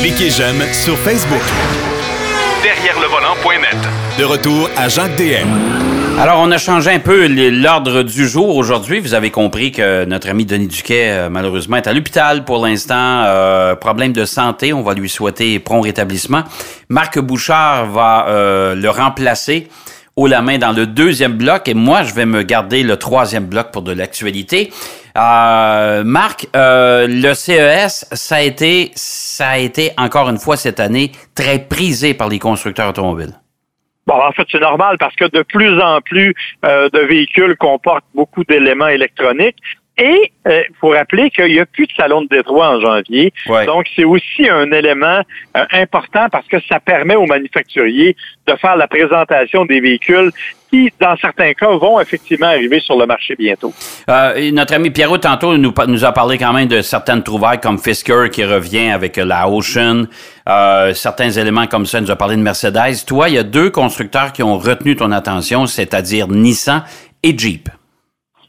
Cliquez j'aime sur Facebook. Derrière le volant.net. De retour à Jacques DM. Alors, on a changé un peu l'ordre du jour aujourd'hui. Vous avez compris que notre ami Denis Duquet, euh, malheureusement, est à l'hôpital pour l'instant. Euh, problème de santé. On va lui souhaiter prompt rétablissement. Marc Bouchard va euh, le remplacer haut la main dans le deuxième bloc et moi, je vais me garder le troisième bloc pour de l'actualité. Euh, Marc, euh, le CES, ça a été, ça a été encore une fois cette année très prisé par les constructeurs automobiles. Bon, en fait, c'est normal parce que de plus en plus euh, de véhicules comportent beaucoup d'éléments électroniques. Et il euh, faut rappeler qu'il n'y a plus de salon de Détroit en janvier. Donc, c'est aussi un élément euh, important parce que ça permet aux manufacturiers de faire la présentation des véhicules qui, dans certains cas, vont effectivement arriver sur le marché bientôt. Euh, notre ami Pierrot, tantôt, nous, nous, a parlé quand même de certaines trouvailles comme Fisker qui revient avec la Ocean. certains éléments comme ça, il nous a parlé de Mercedes. Toi, il y a deux constructeurs qui ont retenu ton attention, c'est-à-dire Nissan et Jeep.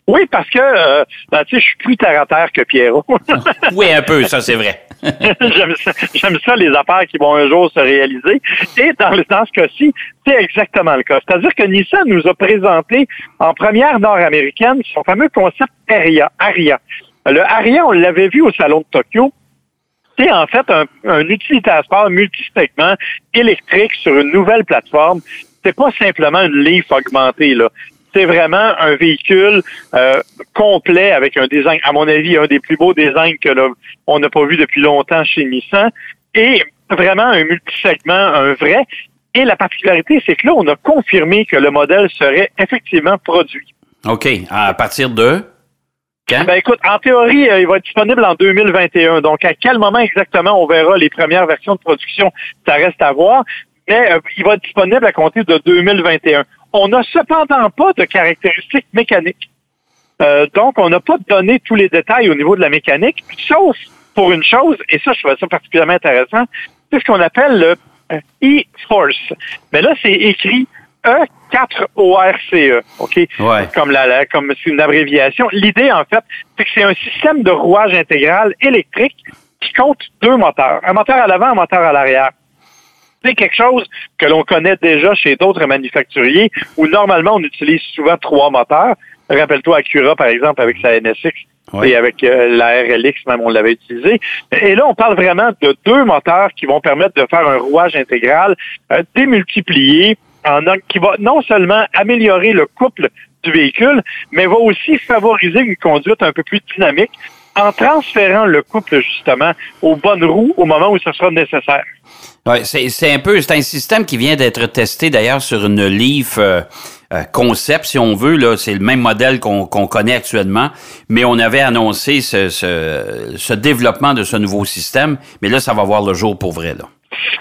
Oui, parce que euh, ben, tu sais, je suis plus terre à terre que Pierrot. oui, un peu, ça c'est vrai. j'aime, ça, ça, les affaires qui vont un jour se réaliser. Et dans, dans ce cas-ci, c'est exactement le cas. C'est-à-dire que Nissan nous a présenté en première nord-américaine son fameux concept Aria. Aria. Le Aria, on l'avait vu au salon de Tokyo. C'est en fait un, un utilitaire multisegment électrique sur une nouvelle plateforme. C'est pas simplement une Leaf augmentée, là c'est vraiment un véhicule euh, complet avec un design, à mon avis, un des plus beaux designs que on n'a pas vu depuis longtemps chez Nissan. Et vraiment un multisegment, un vrai. Et la particularité, c'est que là, on a confirmé que le modèle serait effectivement produit. OK. À partir de? Quand? Ben écoute, en théorie, euh, il va être disponible en 2021. Donc, à quel moment exactement on verra les premières versions de production, ça reste à voir. Mais euh, il va être disponible à compter de 2021. On n'a cependant pas de caractéristiques mécaniques. Euh, donc, on n'a pas donné tous les détails au niveau de la mécanique, sauf pour une chose, et ça, je trouve ça particulièrement intéressant, c'est ce qu'on appelle le euh, e-Force. Mais là, c'est écrit E4ORCE, e, OK? Comme la, comme c'est une abréviation. L'idée, en fait, c'est que c'est un système de rouage intégral électrique qui compte deux moteurs. Un moteur à l'avant, un moteur à l'arrière. C'est quelque chose que l'on connaît déjà chez d'autres manufacturiers où normalement on utilise souvent trois moteurs. Rappelle-toi Acura, par exemple, avec sa NSX et avec euh, la RLX, même on l'avait utilisé. Et là, on parle vraiment de deux moteurs qui vont permettre de faire un rouage intégral euh, démultiplié en, qui va non seulement améliorer le couple du véhicule, mais va aussi favoriser une conduite un peu plus dynamique en transférant le couple justement aux bonnes roues au moment où ce sera nécessaire. Ouais, c'est un peu, c'est un système qui vient d'être testé d'ailleurs sur une Leaf euh, euh, concept, si on veut. Là, c'est le même modèle qu'on connaît actuellement, mais on avait annoncé ce, ce, ce, développement de ce nouveau système. Mais là, ça va voir le jour pour vrai. Là.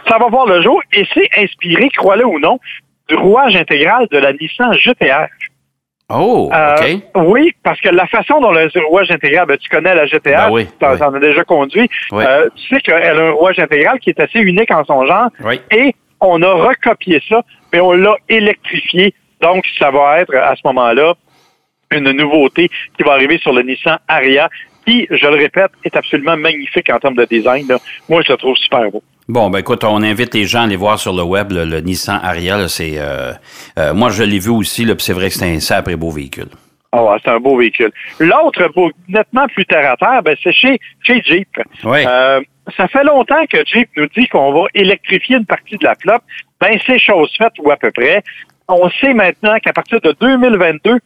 Ça va voir le jour et c'est inspiré, crois-le ou non, du rouage intégral de la Nissan GTR. Oh, euh, OK. oui, parce que la façon dont le rouage intégral, ben, tu connais la GTA, ben oui, tu en, as déjà conduit, euh, tu sais qu'elle a un rouage intégral qui est assez unique en son genre, et on a recopié ça, mais on l'a électrifié. Donc, ça va être à ce moment-là une nouveauté qui va arriver sur le Nissan Aria, qui, je le répète, est absolument magnifique en termes de design. Moi, je le trouve super beau. Bon, ben écoute, on invite les gens à aller voir sur le web le, Nissan Ariya. C'est, euh, euh, moi, je l'ai vu aussi, là, c'est vrai que c'est un sacré beau véhicule. Ah, c'est un beau véhicule. L'autre, nettement plus terre à terre, ben, c'est chez, chez Jeep. Oui. Euh, ça fait longtemps que Jeep nous dit qu'on va électrifier une partie de la flotte. Ben, c'est chose faite ou à peu près. On sait maintenant qu'à partir de 2022,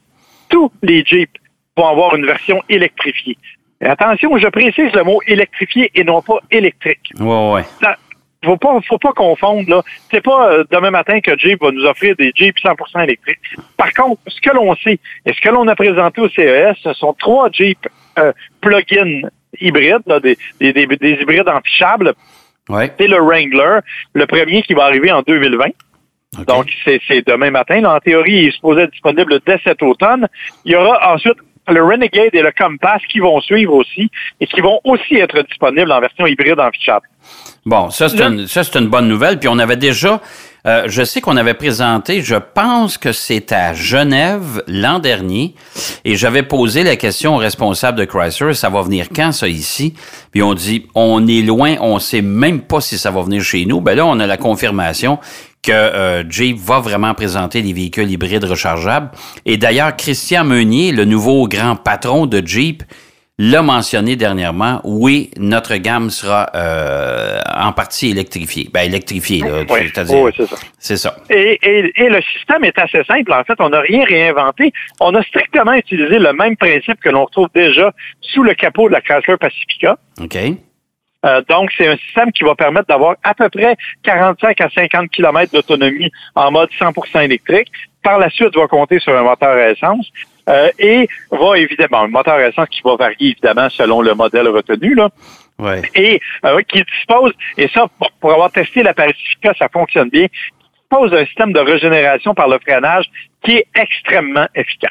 tous les Jeeps vont avoir une version électrifiée. attention, je précise le mot électrifié et non pas électrique. Ouais, ouais faut pas, faut pas confondre, là. C'est pas euh, demain matin que Jeep va nous offrir des Jeeps 100% électriques. Par contre, ce que l'on sait, et ce que l'on a présenté au CES, ce sont trois Jeeps euh, plug-in hybrides, des, des, des, hybrides antichables. Ouais. C'est le Wrangler, le premier qui va arriver en 2020. Donc, c'est demain matin. en théorie, il est supposé être disponible dès cet automne. Il y aura ensuite le Renegade et le Compass qui vont suivre aussi et qui vont aussi être disponibles en version hybride en fichable. Bon, ça c'est une, ça c'est une bonne nouvelle. Puis on avait déjà Euh, je sais qu'on avait présenté, je pense que c'est à Genève l'an dernier, et j'avais posé la question au responsable de Chrysler, ça va venir quand ça ici? Puis on dit, on est loin, on sait même pas si ça va venir chez nous. Ben là, on a la confirmation que euh, Jeep va vraiment présenter des véhicules hybrides rechargeables. Et d'ailleurs, Christian Meunier, le nouveau grand patron de Jeep, l'a mentionné dernièrement, oui, notre gamme sera euh, en partie électrifiée. Ben, électrifiée, là, Oui, c'est-à-dire. oui, c'est ça. C'est ça. Et, et, et le système est assez simple. En fait, on n'a rien réinventé. On a strictement utilisé le même principe que l'on retrouve déjà sous le capot de la Chrysler Pacifica. OK. Euh, donc, c'est un système qui va permettre d'avoir à peu près 45 à 50 km d'autonomie en mode 100% électrique. Par la suite, va compter sur un moteur à essence. Euh, et va évidemment, un moteur à essence qui va varier évidemment selon le modèle retenu, là. Ouais. Et euh, qui dispose, et ça, pour, pour avoir testé la Pacifica, ça fonctionne bien, qui dispose d'un système de régénération par le freinage qui est extrêmement efficace.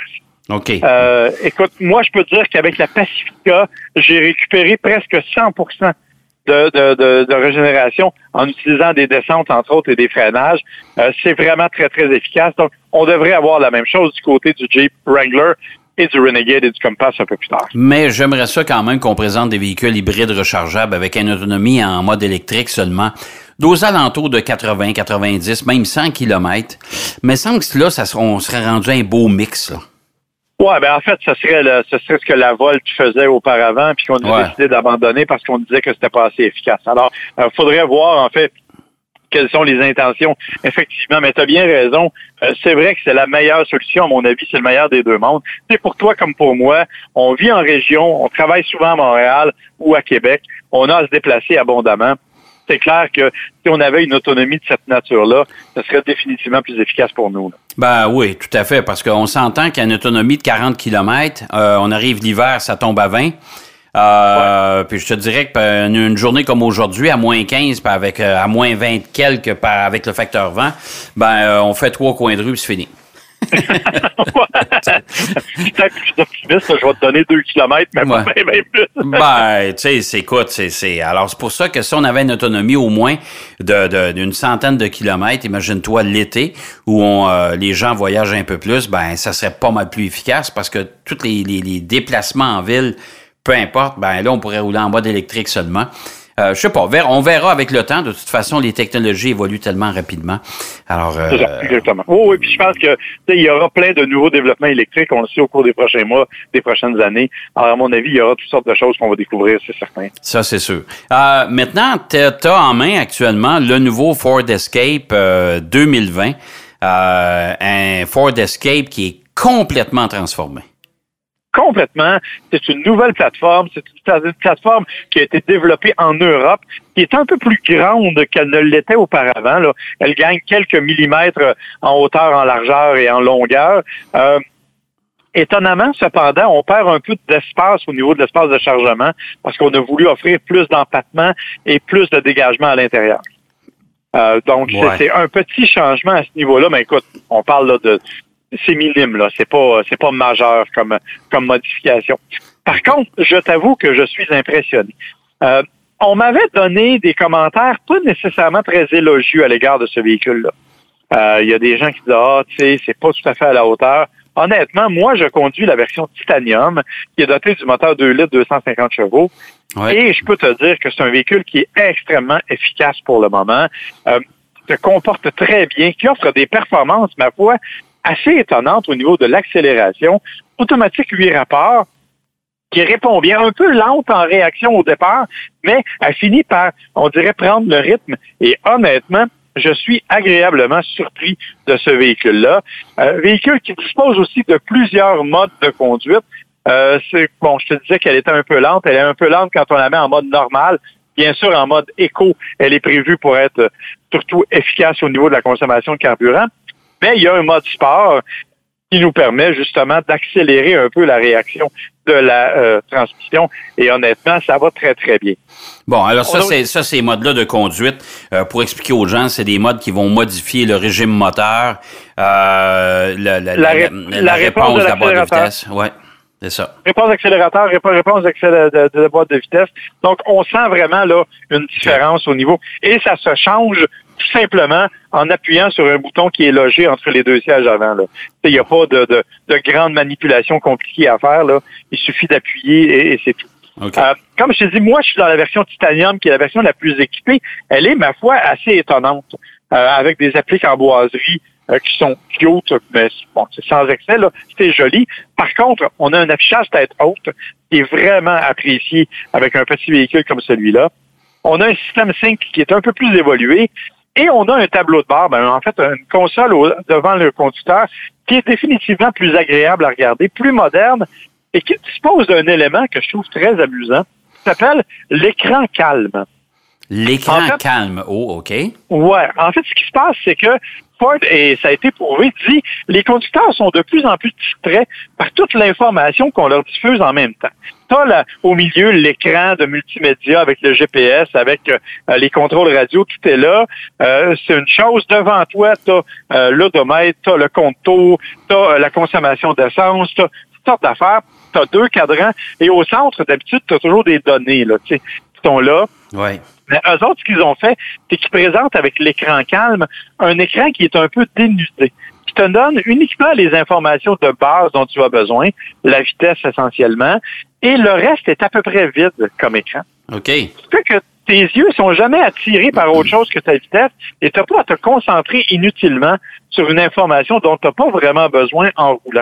OK. Euh, écoute, moi, je peux te dire qu'avec la Pacifica, j'ai récupéré presque 100 de, de, de, régénération en utilisant des descentes, entre autres, et des freinages. Euh, c'est vraiment très, très efficace. Donc, on devrait avoir la même chose du côté du Jeep Wrangler et du Renegade et du Compass un peu plus tard. Mais j'aimerais ça quand même qu'on présente des véhicules hybrides rechargeables avec une autonomie en mode électrique seulement d'aux alentours de 80, 90, même 100 km. Mais semble que là, ça, on serait rendu un beau mix. Là. Ouais, ben en fait, ce serait le, ce serait ce que la Volt faisait auparavant, puis qu'on a Ouais. décidé d'abandonner parce qu'on disait que c'était pas assez efficace. Alors, il faudrait voir en fait quelles sont les intentions. Effectivement, mais tu as bien raison. Euh, c'est vrai que c'est la meilleure solution, à mon avis, c'est le meilleur des deux mondes. C'est pour toi comme pour moi. On vit en région, on travaille souvent à Montréal ou à Québec. On a à se déplacer abondamment. C'est clair que si on avait une autonomie de cette nature-là, ce serait définitivement plus efficace pour nous. là. Ben oui, tout à fait, parce qu'on s'entend qu'à une autonomie de 40 km, euh, on arrive l'hiver, ça tombe à 20. Euh, Puis je te dirais euh, une, journée comme aujourd'hui, à moins 15, puis avec euh, à moins 20 quelques avec le facteur vent, ben euh, on fait trois coins de rue, c'est fini. Optimiste, je vais te donner deux kilomètres, mais Ouais. bien plus. Ben, tu sais, c'est écoute, c'est, c'est. Alors, c'est pour ça que si on avait une autonomie au moins de, de- d'une centaine de kilomètres, imagine-toi l'été où on, euh, les gens voyagent un peu plus, ben, ça serait pas mal plus efficace parce que tous les, les- les déplacements en ville, peu importe, ben là, on pourrait rouler en mode électrique seulement. Euh, je sais pas, on verra avec le temps. De toute façon, les technologies évoluent tellement rapidement. Alors, euh, ça, exactement. Oh, oui, puis je pense que il y aura plein de nouveaux développements électriques, on le sait au cours des prochains mois, des prochaines années. Alors, à mon avis, il y aura toutes sortes de choses qu'on va découvrir, c'est certain. Ça, c'est sûr. Euh, maintenant, tu as en main actuellement le nouveau Ford Escape euh, 2020. Euh, un Ford Escape qui est complètement transformé. Complètement. C'est une nouvelle plateforme. C'est une pla- une plateforme qui a été développée en Europe, qui est un peu plus grande qu'elle ne l'était auparavant. Là. Elle gagne quelques millimètres en hauteur, en largeur et en longueur. Euh, Étonnamment, cependant, on perd un peu d'espace au niveau de l'espace de chargement parce qu'on a voulu offrir plus d'empattement et plus de dégagement à l'intérieur. Euh, donc, Ouais. c'est un petit changement à ce niveau-là, mais écoute, on parle là, de c'est minime, là. C'est pas c'est pas majeur comme, comme modification. Par contre, je t'avoue que je suis impressionné. Euh, on m'avait donné des commentaires pas nécessairement très élogieux à l'égard de ce véhicule-là. Euh, Il y a des gens qui disent Ah, tu sais, c'est pas tout à fait à la hauteur. Honnêtement, moi, je conduis la version titanium qui est dotée du moteur 2 litres 250 chevaux. Ouais. Et je peux te dire que c'est un véhicule qui est extrêmement efficace pour le moment, euh, se comporte très bien, qui offre des performances, ma foi, assez étonnantes au niveau de l'accélération, automatique 8 rapports, qui répond bien, un peu lente en réaction au départ, mais elle finit par, on dirait, prendre le rythme. Et honnêtement, je suis agréablement surpris de ce véhicule-là. Euh, véhicule qui dispose aussi de plusieurs modes de conduite. Euh, bon, je te disais qu'elle était un peu lente. Elle est un peu lente quand on la met en mode normal. Bien sûr, en mode éco, elle est prévue pour être surtout efficace au niveau de la consommation de carburant. Mais il y a un mode sport qui nous permet justement d'accélérer un peu la réaction de la euh, transmission. Et honnêtement, ça va très, très bien. Bon, alors ça, a- c'est ça, ces modes-là de conduite, euh, pour expliquer aux gens, c'est des modes qui vont modifier le régime moteur, euh, la, la, La ré- la réponse de de la boîte de vitesse. Ouais, c'est ça. Réponse accélérateur, répo- réponse de, de la boîte de vitesse. Donc, on sent vraiment là une différence au niveau. Et ça se change tout simplement en appuyant sur un bouton qui est logé entre les deux sièges avant. Il n'y a pas de, de, de grande manipulation compliquée à faire. Là. Il suffit d'appuyer et, c'est tout. Euh, comme je te dis, moi, je suis dans la version titanium, qui est la version la plus équipée. Elle est, ma foi, assez étonnante, euh, avec des appliques en boiserie euh, qui sont cute, mais bon, c'est sans excès, là. C'est joli. Par contre, on a un affichage tête haute qui est vraiment apprécié avec un petit véhicule comme celui-là. On a un système sync qui est un peu plus évolué. Et on a un tableau de bord, ben, en fait, une console devant le conducteur qui est définitivement plus agréable à regarder, plus moderne et qui dispose d'un élément que je trouve très amusant, qui s'appelle l'écran calme. L'écran calme, oh, OK. Ouais. En fait, ce qui se passe, c'est que Et ça a été prouvé, dit les conducteurs sont de plus en plus distraits par toute l'information qu'on leur diffuse en même temps. T'as là, au milieu l'écran de multimédia avec le GPS, avec euh, les contrôles radio, tout est là. Euh, c'est une chose. Devant toi, tu as euh, l'odomètre, tu as le compte tour, tu as la consommation d'essence, tu as toutes sortes d'affaires. Tu as deux cadrans. Et au centre, d'habitude, tu as toujours des données là, qui sont là. Ouais. Mais eux autres, ce qu'ils ont fait, c'est qu'ils présentent avec l'écran calme un écran qui est un peu dénudé, qui te donne uniquement les informations de base dont tu as besoin, la vitesse essentiellement, et le reste est à peu près vide comme écran. OK. Fait que tes yeux sont jamais attirés par autre chose que ta vitesse et tu n'as pas à te concentrer inutilement sur une information dont tu n'as pas vraiment besoin en roulant.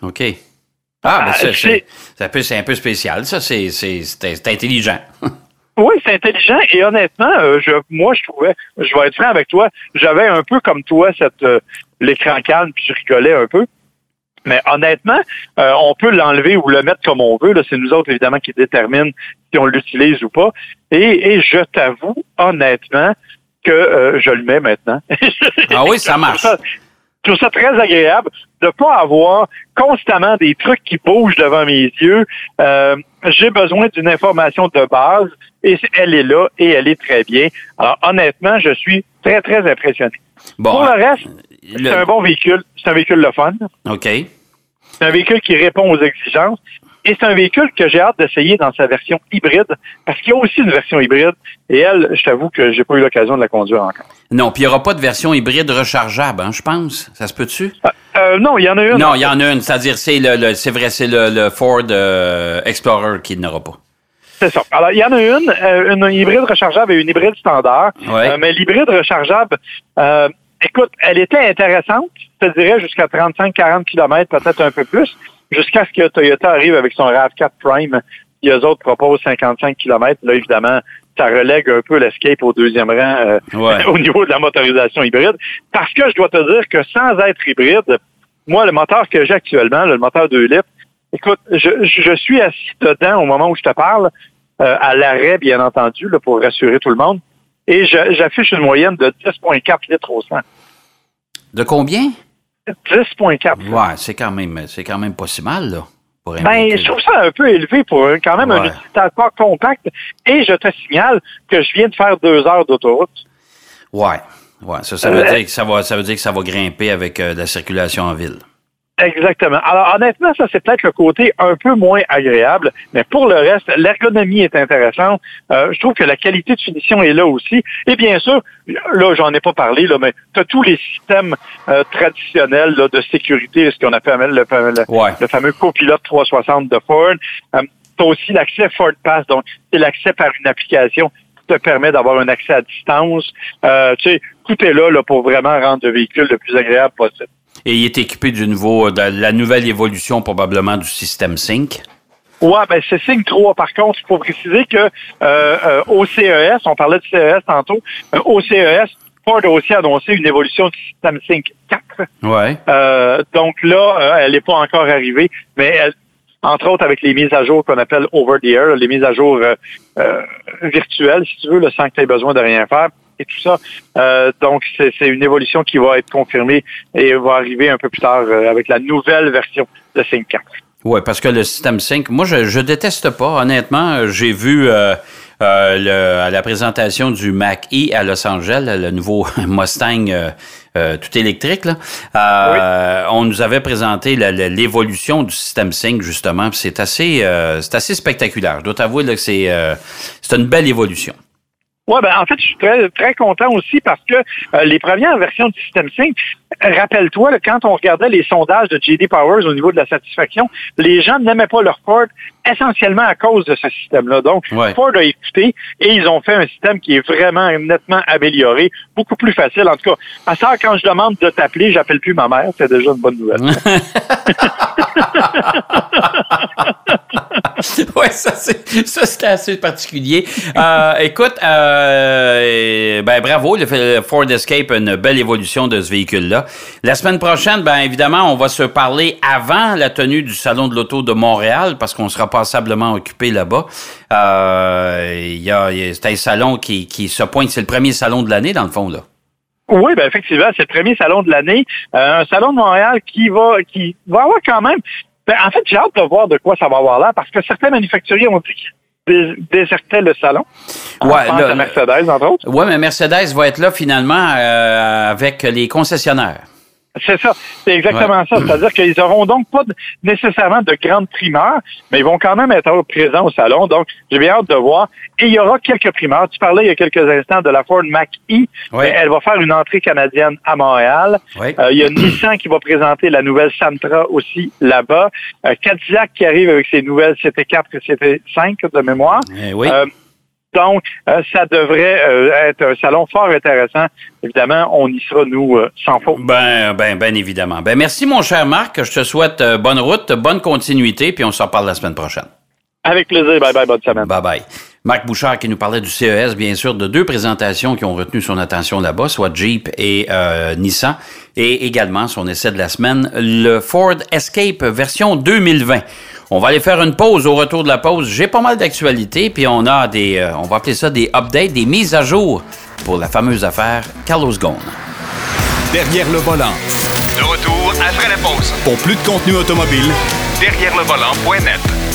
OK. Ah, ça, c'est un peu spécial. Ça, c'est intelligent. Oui, c'est intelligent et honnêtement, euh, je, moi, je trouvais, je vais être franc avec toi, j'avais un peu comme toi cette euh, l'écran calme puis je rigolais un peu. Mais honnêtement, euh, on peut l'enlever ou le mettre comme on veut. C'est nous autres, évidemment, qui déterminent si on l'utilise ou pas. Et, et je t'avoue, honnêtement, que je le mets maintenant. ah oui, ça marche. Je trouve ça très agréable de ne pas avoir constamment des trucs qui bougent devant mes yeux. Euh, j'ai besoin d'une information de base et elle est là et elle est très bien. Alors honnêtement, je suis très, très impressionné. Pour le reste, c'est un bon véhicule. C'est un véhicule le fun. OK. C'est un véhicule qui répond aux exigences. Et c'est un véhicule que j'ai hâte d'essayer dans sa version hybride, parce qu'il y a aussi une version hybride. Et elle, je t'avoue que j'ai pas eu l'occasion de la conduire encore. Non, puis il n'y aura pas de version hybride rechargeable, hein, je pense. Ça se peut-tu? Euh, euh, non, il y en a une. Non, il y en a une. C'est-à-dire, c'est le, c'est vrai, c'est le, Ford euh, Explorer qui n'aura pas. C'est ça. Alors, il y en a une, une hybride rechargeable et une hybride standard. mais l'hybride rechargeable, écoute, elle était intéressante, je te dirais, jusqu'à 35-40 km, peut-être un peu plus jusqu'à ce que Toyota arrive avec son RAV4 Prime. Et eux autres proposent 55 km. Là, évidemment, ça relègue un peu l'Escape au deuxième rang euh, au niveau de la motorisation hybride. Parce que je dois te dire que sans être hybride, moi, le moteur que j'ai actuellement, le moteur 2 litres, écoute, je, je suis assis dedans au moment où je te parle, euh, à l'arrêt, bien entendu, là, pour rassurer tout le monde, et j'affiche une moyenne de 10,4 litres au 100. De combien? 10,4. Ouais, c'est quand même, c'est quand même pas si mal, là. Ben, je trouve ça un peu élevé pour quand même un utilisateur compact. Et je te signale que je viens de faire deux heures d'autoroute. Ouais, ouais. Ça, ça veut euh, dire que ça va, ça veut dire que ça va grimper avec euh, la circulation en ville. Exactement. Alors honnêtement, ça c'est peut-être le côté un peu moins agréable, mais pour le reste, l'ergonomie est intéressante. Euh, je trouve que la qualité de finition est là aussi. Et bien sûr, là j'en ai pas parlé, là, mais tu as tous les systèmes euh, traditionnels là, de sécurité, ce qu'on appelle le, le, le fameux copilote 360 de Ford. Euh, tu as aussi l'accès Ford Pass, donc c'est l'accès par une application qui te permet d'avoir un accès à distance. Euh, tu sais, tout est là, là pour vraiment rendre le véhicule le plus agréable possible. Et il est équipé du nouveau, de la nouvelle évolution probablement du système Sync. Ouais, ben c'est Sync 3. Par contre, il faut préciser que euh, euh, au CES, on parlait du CES tantôt, euh, au CES, Ford a aussi annoncé une évolution du système Sync 4. Ouais. Euh, donc là, elle n'est pas encore arrivée, mais elle, entre autres avec les mises à jour qu'on appelle over the air, les mises à jour virtuelles, si tu veux, le sans que tu aies besoin de rien faire et tout ça. Euh, donc, c'est une évolution qui va être confirmée et va arriver un peu plus tard euh, avec la nouvelle version de Sync 4. Oui, parce que le système Sync, moi, je, je déteste pas, honnêtement. J'ai vu euh, euh, à la présentation du Mac E à Los Angeles, le nouveau Mustang tout électrique, là. on nous avait présenté l'évolution du système Sync, justement. C'est assez, c'est assez spectaculaire. Je dois t'avouer que c'est c'est une belle évolution. Oui, ben en fait, je suis très, content aussi parce que euh, les premières versions du système 5, rappelle-toi, quand on regardait les sondages de JD Powers au niveau de la satisfaction, les gens n'aimaient pas leur Ford essentiellement à cause de ce système-là. Donc, Ford a écouté et ils ont fait un système qui est vraiment nettement amélioré, beaucoup plus facile. En tout cas, à ça, quand je demande de t'appeler, j'appelle plus ma mère. C'est déjà une bonne nouvelle. oui, ça, c'est assez particulier. Euh, écoute, euh, ben, bravo, le Ford Escape une belle évolution de ce véhicule-là. La semaine prochaine, ben, évidemment, on va se parler avant la tenue du Salon de l'Auto de Montréal, parce qu'on sera passablement occupé là-bas. Euh, y a, c'est un salon qui, qui se pointe, c'est le premier salon de l'année, dans le fond, là. Oui, ben effectivement, c'est le premier salon de l'année. Euh, un salon de Montréal qui va qui va avoir quand même ben, en fait, j'ai hâte de voir de quoi ça va avoir là, parce que certains manufacturiers ont dit qu'ils désertaient le salon. Ouais, Mercedes, entre autres. Oui, mais Mercedes va être là finalement euh, avec les concessionnaires. C'est ça, c'est exactement ça. C'est-à-dire qu'ils n'auront donc pas nécessairement de grandes primeurs, mais ils vont quand même être présents au salon. Donc, j'ai bien hâte de voir. Et il y aura quelques primeurs. Tu parlais il y a quelques instants de la Ford Mach-E. Elle va faire une entrée canadienne à Montréal. Euh, il y a Nissan qui va présenter la nouvelle Santra aussi là-bas. Euh, Cadillac qui arrive avec ses nouvelles CT4 et CT5 de mémoire. Eh oui. Euh, donc, euh, ça devrait euh, être un salon fort intéressant. Évidemment, on y sera, nous, euh, sans faute. Ben, ben, ben, évidemment. Ben, merci, mon cher Marc. Je te souhaite bonne route, bonne continuité, puis on s'en parle la semaine prochaine. Avec plaisir. Bye bye, bonne semaine. Bye bye. Marc Bouchard qui nous parlait du CES, bien sûr, de deux présentations qui ont retenu son attention là-bas, soit Jeep et Nissan, et également son essai de la semaine, le Ford Escape version 2020. On va aller faire une pause. Au retour de la pause, j'ai pas mal d'actualités, puis on a des, euh, on va appeler ça des updates, des mises à jour pour la fameuse affaire Carlos Ghosn. Derrière le volant. De retour après la pause. Pour plus de contenu automobile, derrière le volant.net.